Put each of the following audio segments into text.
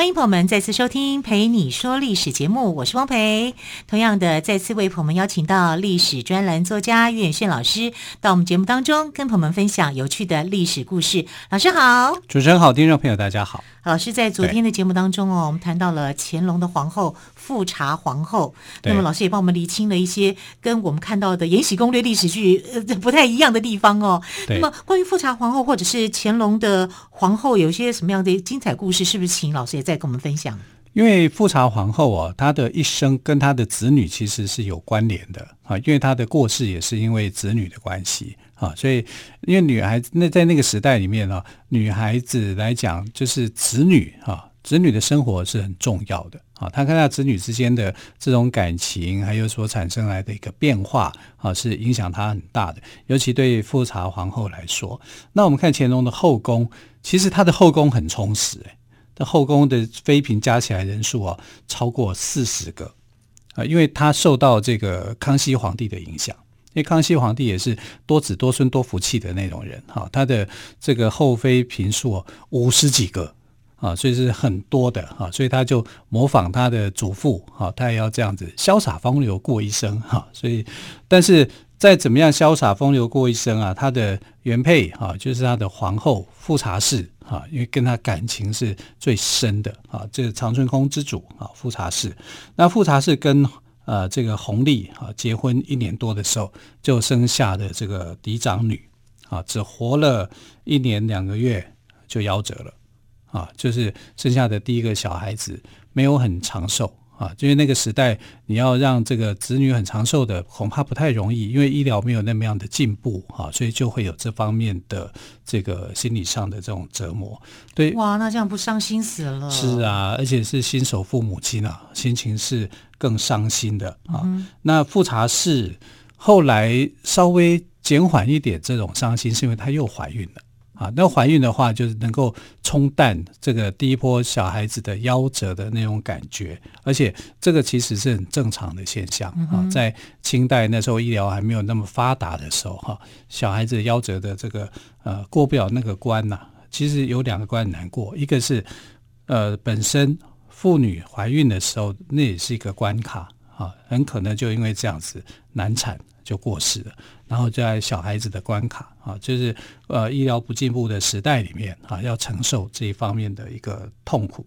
欢迎朋友们再次收听《陪你说历史》节目，我是汪培。同样的，再次为朋友们邀请到历史专栏作家岳远炫老师到我们节目当中，跟朋友们分享有趣的历史故事。老师好，主持人好，听众朋友大家好。老师在昨天的节目当中哦，我们谈到了乾隆的皇后富察皇后。那么老师也帮我们厘清了一些跟我们看到的《延禧攻略》历史剧呃不太一样的地方哦。那么关于富察皇后或者是乾隆的皇后，有一些什么样的精彩故事？是不是请老师也再跟我们分享？因为富察皇后啊，她的一生跟她的子女其实是有关联的啊，因为她的过世也是因为子女的关系。啊，所以因为女孩子那在那个时代里面呢，女孩子来讲就是子女啊，子女的生活是很重要的啊。她跟她子女之间的这种感情，还有所产生来的一个变化啊，是影响她很大的。尤其对富察皇后来说，那我们看乾隆的后宫，其实他的后宫很充实，哎，这后宫的妃嫔加起来人数啊，超过四十个啊，因为他受到这个康熙皇帝的影响。因为康熙皇帝也是多子多孙多福气的那种人，哈，他的这个后妃嫔数五十几个啊，所以是很多的哈，所以他就模仿他的祖父，哈，他也要这样子潇洒风流过一生，哈，所以但是再怎么样潇洒风流过一生啊，他的原配哈，就是他的皇后富察氏，哈，因为跟他感情是最深的啊，这是长春宫之主啊，富察氏，那富察氏跟。呃，这个红利啊，结婚一年多的时候就生下的这个嫡长女啊，只活了一年两个月就夭折了啊，就是生下的第一个小孩子没有很长寿啊，因为那个时代你要让这个子女很长寿的恐怕不太容易，因为医疗没有那么样的进步啊，所以就会有这方面的这个心理上的这种折磨。对，哇，那这样不伤心死了？是啊，而且是新手父母亲啊，心情是。更伤心的啊，嗯、那富察氏后来稍微减缓一点这种伤心，是因为她又怀孕了啊。那怀孕的话，就是能够冲淡这个第一波小孩子的夭折的那种感觉，而且这个其实是很正常的现象啊。在清代那时候医疗还没有那么发达的时候，哈，小孩子夭折的这个呃过不了那个关呐、啊。其实有两个关很难过，一个是呃本身。妇女怀孕的时候，那也是一个关卡啊，很可能就因为这样子难产就过世了。然后在小孩子的关卡啊，就是呃医疗不进步的时代里面啊，要承受这一方面的一个痛苦。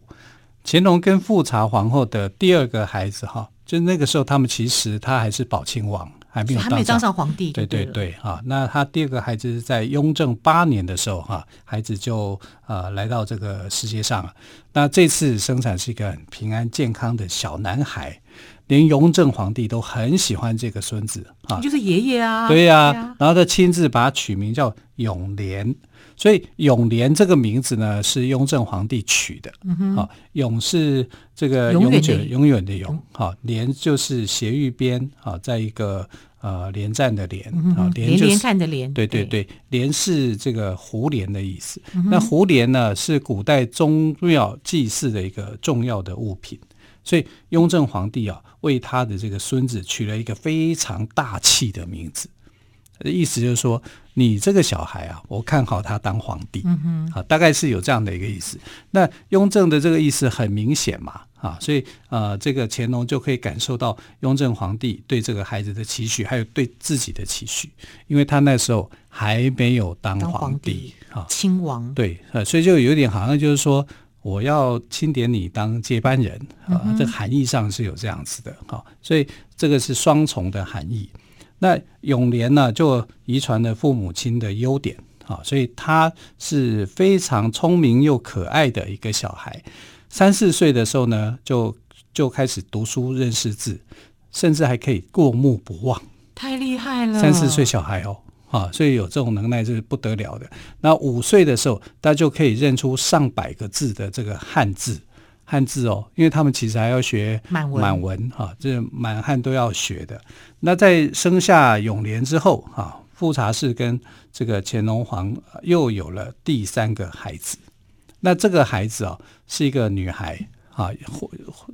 乾隆跟富察皇后的第二个孩子哈，就那个时候他们其实他还是宝亲王。还没有还没当上皇帝。对对对，哈，那他第二个孩子是在雍正八年的时候，哈，孩子就呃来到这个世界上了。那这次生产是一个很平安健康的小男孩，连雍正皇帝都很喜欢这个孙子啊，就是爷爷啊。对呀、啊，然后他亲自把他取名叫永廉。所以永廉这个名字呢，是雍正皇帝取的。嗯，啊，永是这个永久、永远的永，哈，廉就是斜玉边，啊，在一个呃连战的连，啊，廉就是、连连看的连，对对对，廉是这个胡连的意思。嗯、那胡连呢，是古代宗庙祭祀的一个重要的物品，所以雍正皇帝啊，为他的这个孙子取了一个非常大气的名字。意思就是说，你这个小孩啊，我看好他当皇帝，嗯哼，啊，大概是有这样的一个意思。那雍正的这个意思很明显嘛，啊，所以呃，这个乾隆就可以感受到雍正皇帝对这个孩子的期许，还有对自己的期许，因为他那时候还没有当皇帝啊，亲王，对，呃，所以就有点好像就是说，我要钦点你当接班人啊，嗯、这个含义上是有这样子的，哈，所以这个是双重的含义。那永廉呢，就遗传了父母亲的优点啊，所以他是非常聪明又可爱的一个小孩。三四岁的时候呢，就就开始读书认识字，甚至还可以过目不忘，太厉害了！三四岁小孩哦，啊，所以有这种能耐是不得了的。那五岁的时候，他就可以认出上百个字的这个汉字。汉字哦，因为他们其实还要学满文，满文哈，这满汉都要学的。那在生下永廉之后啊，富察氏跟这个乾隆皇又有了第三个孩子。那这个孩子啊，是一个女孩啊，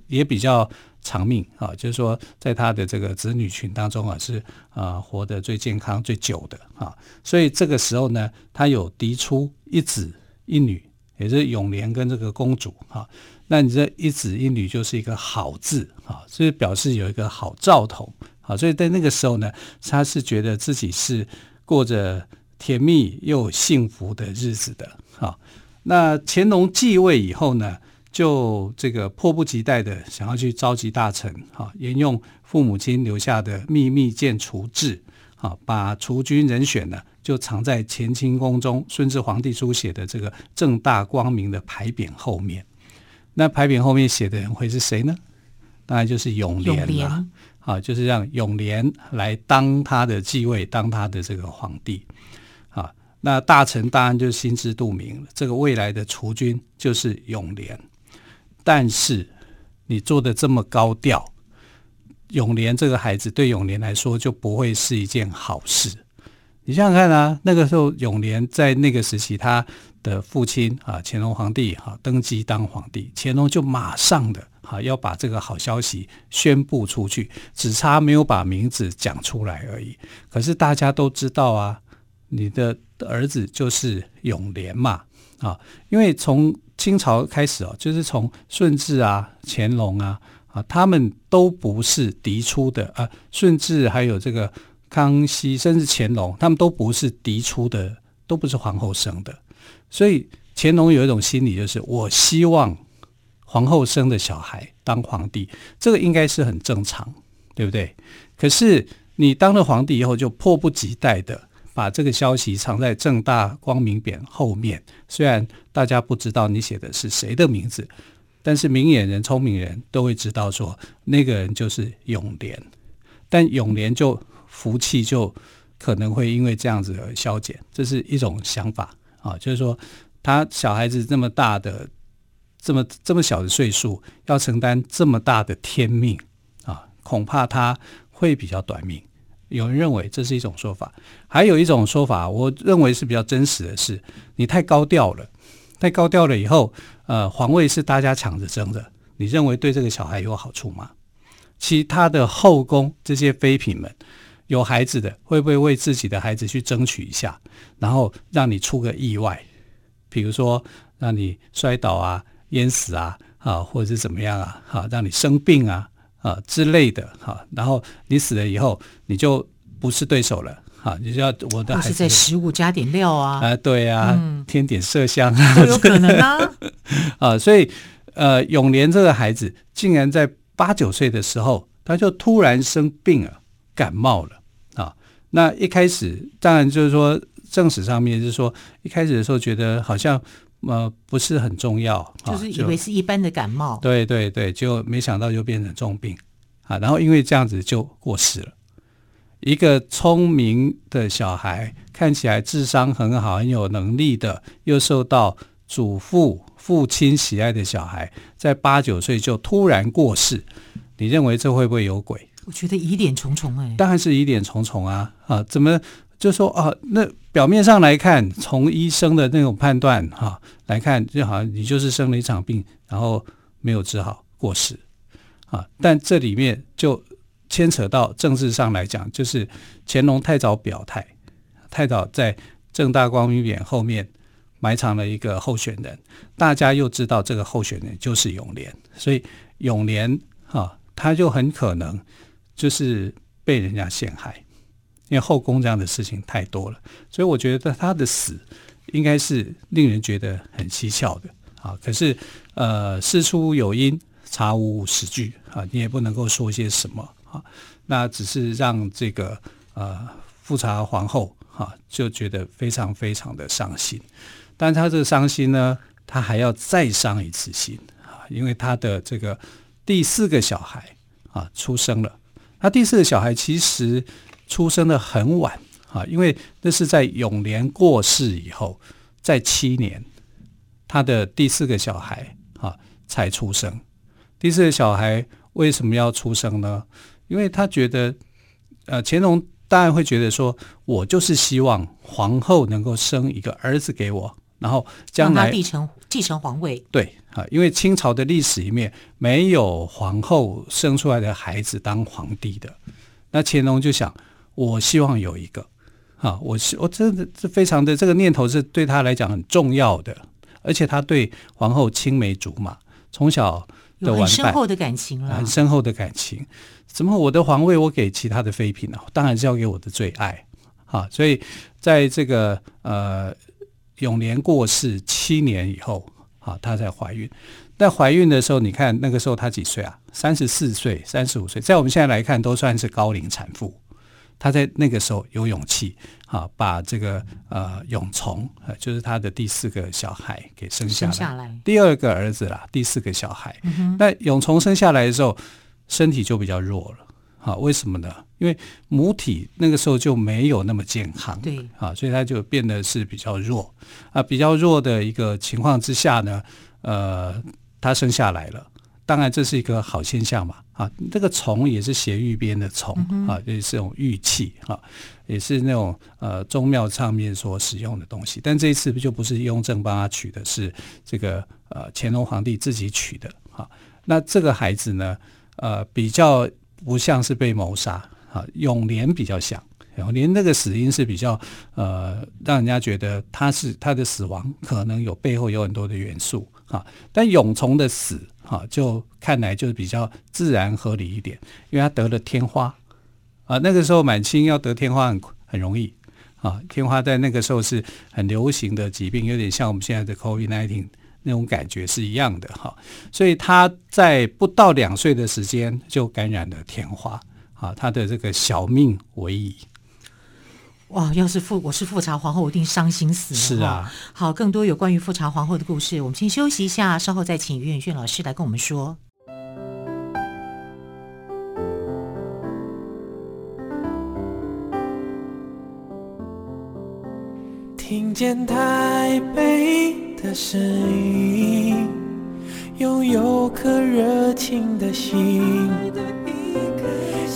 也比较长命啊，就是说在他的这个子女群当中啊，是啊活得最健康最久的啊。所以这个时候呢，他有嫡出一子一女，也是永廉跟这个公主啊。那你这一子一女就是一个好字啊，所以表示有一个好兆头啊。所以在那个时候呢，他是觉得自己是过着甜蜜又幸福的日子的啊。那乾隆继位以后呢，就这个迫不及待的想要去召集大臣啊，沿用父母亲留下的秘密建储制啊，把储君人选呢就藏在乾清宫中顺治皇帝书写的这个正大光明的牌匾后面。那牌匾后面写的人会是谁呢？当然就是永廉了。啊，就是让永廉来当他的继位，当他的这个皇帝。啊，那大臣当然就心知肚明，这个未来的储君就是永廉。但是你做的这么高调，永廉这个孩子对永廉来说就不会是一件好事。你想想看啊，那个时候永廉在那个时期，他的父亲啊，乾隆皇帝哈登基当皇帝，乾隆就马上的哈要把这个好消息宣布出去，只差没有把名字讲出来而已。可是大家都知道啊，你的儿子就是永廉嘛啊，因为从清朝开始哦，就是从顺治啊、乾隆啊啊，他们都不是嫡出的啊，顺治还有这个。康熙甚至乾隆，他们都不是嫡出的，都不是皇后生的，所以乾隆有一种心理，就是我希望皇后生的小孩当皇帝，这个应该是很正常，对不对？可是你当了皇帝以后，就迫不及待的把这个消息藏在正大光明匾后面，虽然大家不知道你写的是谁的名字，但是明眼人、聪明人都会知道说那个人就是永廉，但永廉就。福气就可能会因为这样子而消减，这是一种想法啊，就是说他小孩子这么大的、这么这么小的岁数，要承担这么大的天命啊，恐怕他会比较短命。有人认为这是一种说法，还有一种说法，我认为是比较真实的是，你太高调了，太高调了以后，呃，皇位是大家抢着争的，你认为对这个小孩有好处吗？其他的后宫这些妃嫔们。有孩子的会不会为自己的孩子去争取一下，然后让你出个意外，比如说让你摔倒啊、淹死啊，啊，或者是怎么样啊，哈，让你生病啊，啊之类的，哈，然后你死了以后，你就不是对手了，哈，你就要我的孩子是在食物加点料啊，啊，对啊，嗯、添点麝香都有可能啊，啊，所以呃，永廉这个孩子竟然在八九岁的时候，他就突然生病了，感冒了啊。那一开始当然就是说正史上面就是说一开始的时候觉得好像呃不是很重要，就是以为是一般的感冒，对对对，就没想到就变成重病啊，然后因为这样子就过世了。一个聪明的小孩，看起来智商很好、很有能力的，又受到祖父父亲喜爱的小孩，在八九岁就突然过世，你认为这会不会有鬼？我觉得疑点重重哎，当然是疑点重重啊啊！怎么就说啊？那表面上来看，从医生的那种判断哈、来看，就好像你就是生了一场病，然后没有治好过世啊。但这里面就牵扯到政治上来讲，就是乾隆太早表态，太早在正大光明匾后面埋藏了一个候选人，大家又知道这个候选人就是永廉，所以永廉啊，他就很可能。就是被人家陷害，因为后宫这样的事情太多了，所以我觉得他的死应该是令人觉得很蹊跷的啊。可是呃，事出有因，查无实据啊，你也不能够说些什么啊。那只是让这个呃富察皇后哈就觉得非常非常的伤心，但他这个伤心呢，他还要再伤一次心啊，因为他的这个第四个小孩啊出生了。他第四个小孩其实出生的很晚啊，因为那是在永廉过世以后，在七年，他的第四个小孩啊才出生。第四个小孩为什么要出生呢？因为他觉得，呃，乾隆当然会觉得说，我就是希望皇后能够生一个儿子给我，然后将来继承继承皇位。对啊，因为清朝的历史里面没有皇后生出来的孩子当皇帝的，那乾隆就想，我希望有一个啊，我是我真的是非常的这个念头是对他来讲很重要的，而且他对皇后青梅竹马，从小的玩伴，很深厚的感情了，很深厚的感情。怎么我的皇位我给其他的妃嫔呢？当然是要给我的最爱啊！所以在这个呃永年过世七年以后啊，她才怀孕。在怀孕的时候，你看那个时候她几岁啊？三十四岁、三十五岁，在我们现在来看都算是高龄产妇。她在那个时候有勇气啊，把这个呃永琮，就是他的第四个小孩给生下来，下来第二个儿子啦，第四个小孩。嗯，那永从生下来的时候。身体就比较弱了，啊，为什么呢？因为母体那个时候就没有那么健康，对，啊，所以他就变得是比较弱，啊，比较弱的一个情况之下呢，呃，他生下来了，当然这是一个好现象嘛，啊，这个虫也是斜玉边的虫，啊，也是这种玉器，啊，也是那种呃宗庙上面所使用的东西，但这一次就不是雍正帮他取的，是这个呃乾隆皇帝自己取的，啊，那这个孩子呢？呃，比较不像是被谋杀啊，永年比较像，永年那个死因是比较呃，让人家觉得他是他的死亡可能有背后有很多的元素啊，但永从的死啊，就看来就是比较自然合理一点，因为他得了天花啊，那个时候满清要得天花很很容易啊，天花在那个时候是很流行的疾病，有点像我们现在的 COVID-19。那种感觉是一样的哈，所以他在不到两岁的时间就感染了天花啊，他的这个小命危矣。哇！要是富我是富察皇后，我一定伤心死了。是啊，好，更多有关于富察皇后的故事，我们先休息一下，稍后再请于远炫老师来跟我们说。听见台北的声音，拥有颗热情的心，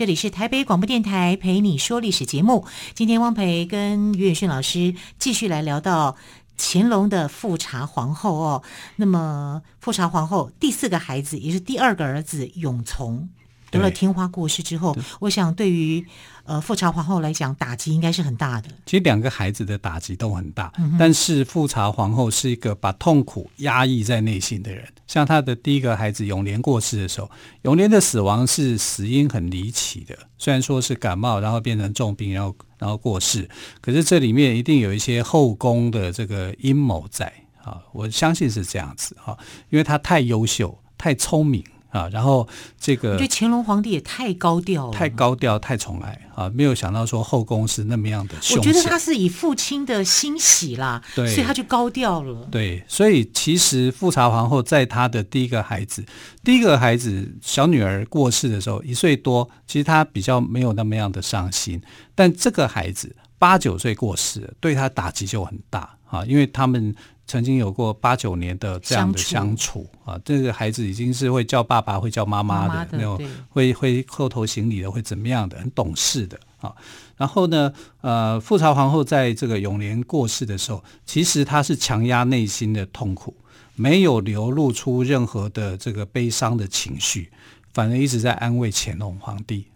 这里是台北广播电台陪你说历史节目。今天汪培跟于远逊老师继续来聊到乾隆的富察皇后哦。那么富察皇后第四个孩子也是第二个儿子永琮得了天花过世之后，我想对于。呃，富察皇后来讲，打击应该是很大的。其实两个孩子的打击都很大，嗯、但是富察皇后是一个把痛苦压抑在内心的人。像她的第一个孩子永琏过世的时候，永琏的死亡是死因很离奇的，虽然说是感冒，然后变成重病，然后然后过世，可是这里面一定有一些后宫的这个阴谋在啊，我相信是这样子啊，因为她太优秀，太聪明。啊，然后这个，我觉得乾隆皇帝也太高调了，太高调，太宠爱啊！没有想到说后宫是那么样的凶。我觉得他是以父亲的欣喜啦，对，所以他就高调了。对，所以其实富察皇后在她的第一个孩子，第一个孩子小女儿过世的时候，一岁多，其实她比较没有那么样的伤心。但这个孩子八九岁过世，对她打击就很大啊，因为他们。曾经有过八九年的这样的相处，啊，这个孩子已经是会叫爸爸、会叫妈妈的，妈妈的那种，会会叩头行礼的，会怎么样的，很懂事的啊。然后呢，呃，富察皇后在这个永年过世的时候，其实她是强压内心的痛苦，没有流露出任何的这个悲伤的情绪，反而一直在安慰乾隆皇帝。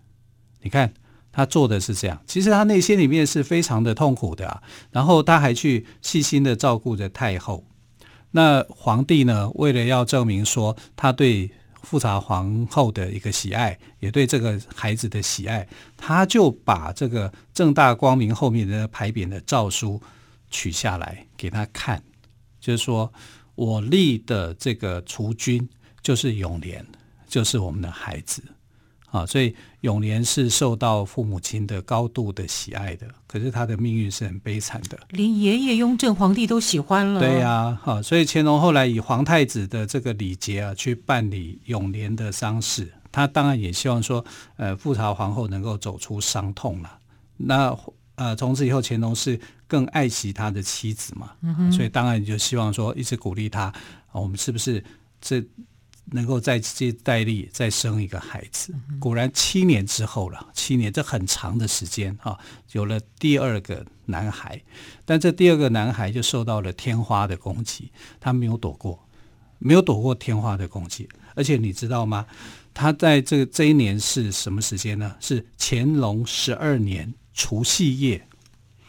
你看。他做的是这样，其实他内心里面是非常的痛苦的啊。然后他还去细心的照顾着太后。那皇帝呢，为了要证明说他对富察皇后的一个喜爱，也对这个孩子的喜爱，他就把这个正大光明后面的牌匾的诏书取下来给他看，就是说我立的这个储君就是永年，就是我们的孩子。啊，所以永年是受到父母亲的高度的喜爱的，可是他的命运是很悲惨的，连爷爷雍正皇帝都喜欢了。对呀、啊，好，所以乾隆后来以皇太子的这个礼节啊，去办理永年的丧事，他当然也希望说，呃，富察皇后能够走出伤痛了。那呃，从此以后，乾隆是更爱惜他的妻子嘛，嗯、所以当然就希望说，一直鼓励他，啊、我们是不是这？能够再接再厉，再生一个孩子。果然七年之后了，七年这很长的时间啊，有了第二个男孩。但这第二个男孩就受到了天花的攻击，他没有躲过，没有躲过天花的攻击。而且你知道吗？他在这个这一年是什么时间呢？是乾隆十二年除夕夜。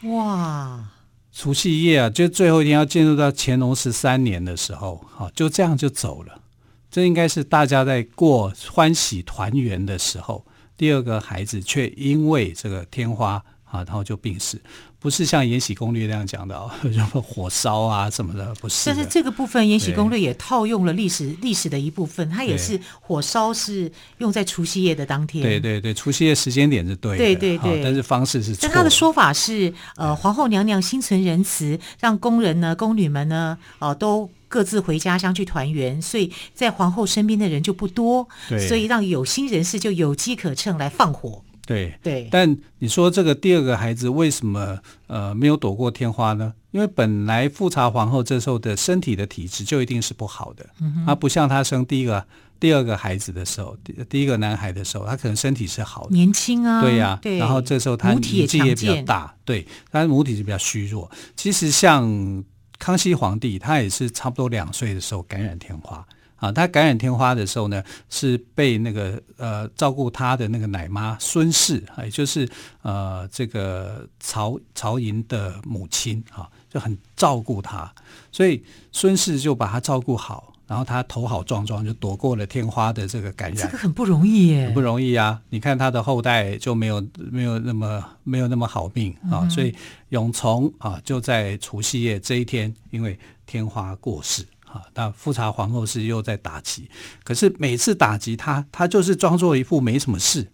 哇！除夕夜啊，就最后一天要进入到乾隆十三年的时候，好，就这样就走了。这应该是大家在过欢喜团圆的时候，第二个孩子却因为这个天花啊，然后就病死。不是像《延禧攻略》那样讲的哦，什么火烧啊什么的，不是。但是这个部分，《延禧攻略》也套用了历史历史的一部分，它也是火烧是用在除夕夜的当天。对对对，除夕夜时间点是对的，对对对，但是方式是错。但他的说法是，呃，皇后娘娘心存仁慈，让宫人呢、宫女们呢，哦、呃，都各自回家乡去团圆，所以在皇后身边的人就不多，所以让有心人士就有机可乘来放火。对。对，但你说这个第二个孩子为什么呃没有躲过天花呢？因为本来富察皇后这时候的身体的体质就一定是不好的，嗯哼，她不像她生第一个第二个孩子的时候，第第一个男孩的时候，她可能身体是好的，年轻啊，对呀、啊，对，然后这时候她年纪也比较大，对，她母体是比较虚弱。其实像康熙皇帝，他也是差不多两岁的时候感染天花。啊，他感染天花的时候呢，是被那个呃照顾他的那个奶妈孙氏，也就是呃这个曹曹寅的母亲啊，就很照顾他，所以孙氏就把他照顾好，然后他头好壮壮，就躲过了天花的这个感染。这个很不容易耶，很不容易啊！你看他的后代就没有没有那么没有那么好命啊，嗯、所以永从啊就在除夕夜这一天，因为天花过世。啊，那富察皇后是又在打击，可是每次打击他，他就是装作一副没什么事。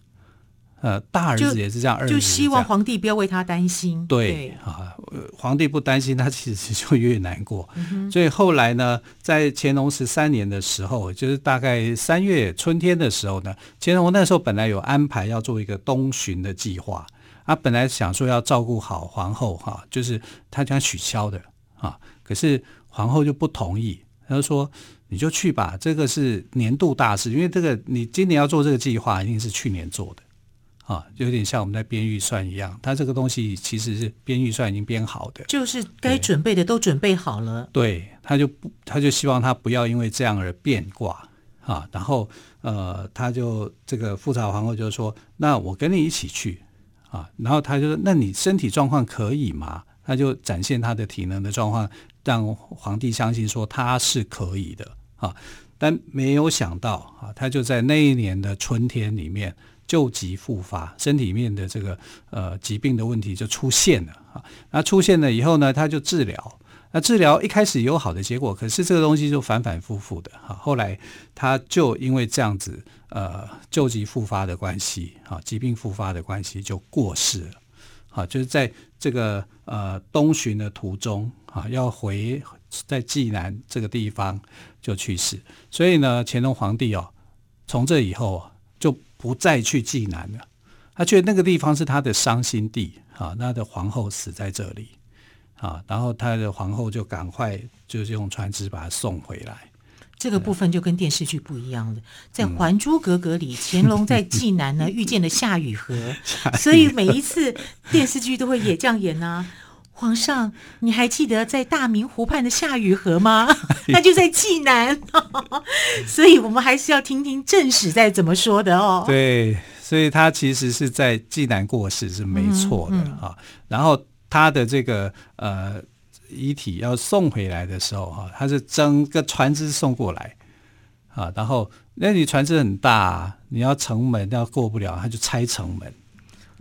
呃，大儿子也是这样，二就希望皇帝不要为他担心。对，对啊，皇帝不担心，他其实就越难过。嗯、所以后来呢，在乾隆十三年的时候，就是大概三月春天的时候呢，乾隆那时候本来有安排要做一个东巡的计划，他本来想说要照顾好皇后哈、啊，就是他想取消的啊，可是皇后就不同意。他就说：“你就去吧，这个是年度大事，因为这个你今年要做这个计划，一定是去年做的，啊，就有点像我们在编预算一样。他这个东西其实是编预算已经编好的，就是该准备的都准备好了。对，他就不，他就希望他不要因为这样而变卦啊。然后呃，他就这个富察皇后就说：那我跟你一起去啊。然后他就说：那你身体状况可以吗？他就展现他的体能的状况。”让皇帝相信说他是可以的啊，但没有想到啊，他就在那一年的春天里面旧疾复发，身体面的这个呃疾病的问题就出现了啊。那出现了以后呢，他就治疗。那治疗一开始有好的结果，可是这个东西就反反复复的哈。后来他就因为这样子呃旧疾复发的关系啊，疾病复发的关系就过世了。啊，就是在这个呃东巡的途中啊，要回在济南这个地方就去世，所以呢，乾隆皇帝哦，从这以后啊，就不再去济南了。他觉得那个地方是他的伤心地啊，他的皇后死在这里啊，然后他的皇后就赶快就是用船只把他送回来。这个部分就跟电视剧不一样了，在《还珠格格》里，乾隆在济南呢 遇见了夏雨荷，所以每一次电视剧都会也这样演啊。皇上，你还记得在大明湖畔的夏雨荷吗？那就在济南，所以我们还是要听听正史在怎么说的哦。对，所以他其实是在济南过世是没错的啊。然后他的这个呃。遗体要送回来的时候，哈，他是整个船只送过来，啊，然后那你船只很大，你要城门要过不了，他就拆城门。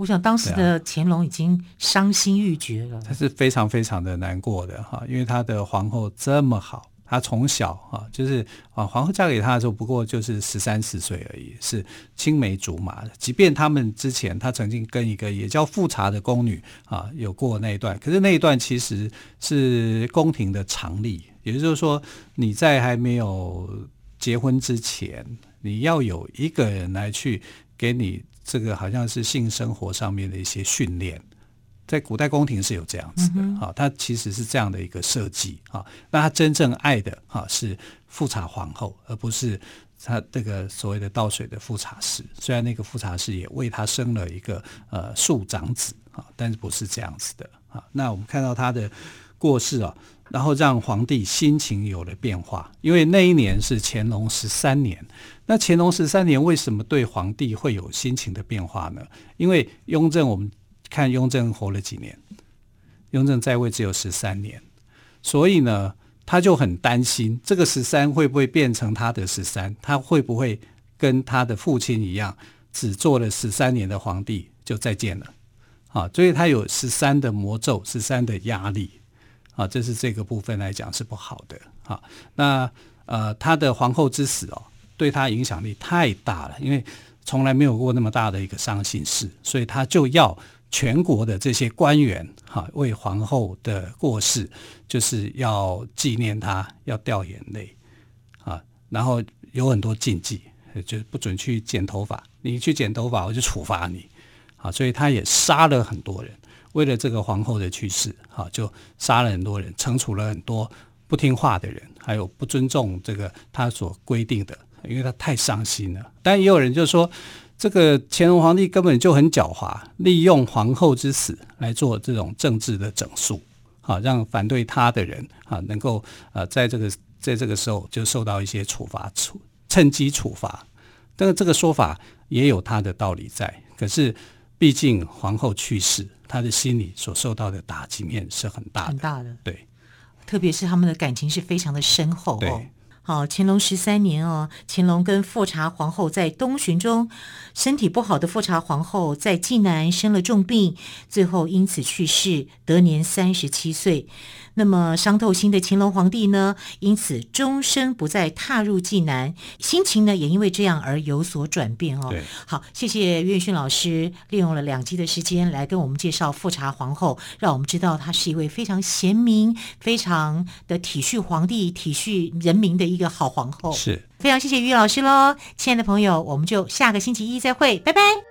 我想当时的乾隆已经伤心欲绝了，他是非常非常的难过的哈，因为他的皇后这么好。他从小哈，就是啊，皇后嫁给他的时候，不过就是十三四岁而已，是青梅竹马的。即便他们之前，他曾经跟一个也叫富察的宫女啊有过那一段，可是那一段其实是宫廷的常例，也就是说，你在还没有结婚之前，你要有一个人来去给你这个好像是性生活上面的一些训练。在古代宫廷是有这样子的，哈，它其实是这样的一个设计，哈。那他真正爱的，哈，是富察皇后，而不是他这个所谓的倒水的富察氏。虽然那个富察氏也为他生了一个呃庶长子，啊，但是不是这样子的，啊。那我们看到他的过世啊，然后让皇帝心情有了变化，因为那一年是乾隆十三年。那乾隆十三年为什么对皇帝会有心情的变化呢？因为雍正我们。看雍正活了几年，雍正在位只有十三年，所以呢，他就很担心这个十三会不会变成他的十三，他会不会跟他的父亲一样，只做了十三年的皇帝就再见了，啊，所以他有十三的魔咒，十三的压力，啊，这是这个部分来讲是不好的，啊，那呃，他的皇后之死哦，对他影响力太大了，因为从来没有过那么大的一个伤心事，所以他就要。全国的这些官员，哈，为皇后的过世，就是要纪念她，要掉眼泪，啊，然后有很多禁忌，就不准去剪头发，你去剪头发，我就处罚你，啊，所以他也杀了很多人，为了这个皇后的去世，哈，就杀了很多人，惩处了很多不听话的人，还有不尊重这个他所规定的，因为他太伤心了。但也有人就说。这个乾隆皇帝根本就很狡猾，利用皇后之死来做这种政治的整肃，好让反对他的人啊能够呃在这个在这个时候就受到一些处罚，处趁机处罚。但是这个说法也有他的道理在，可是毕竟皇后去世，他的心里所受到的打击面是很大的，很大的。对，特别是他们的感情是非常的深厚哦。对。好，乾隆十三年哦，乾隆跟富察皇后在东巡中，身体不好的富察皇后在济南生了重病，最后因此去世，得年三十七岁。那么伤透心的乾隆皇帝呢，因此终身不再踏入济南，心情呢也因为这样而有所转变哦。对，好，谢谢岳勋老师利用了两集的时间来跟我们介绍富察皇后，让我们知道她是一位非常贤明、非常的体恤皇帝、体恤人民的一个好皇后。是，非常谢谢岳老师喽，亲爱的朋友，我们就下个星期一再会，拜拜。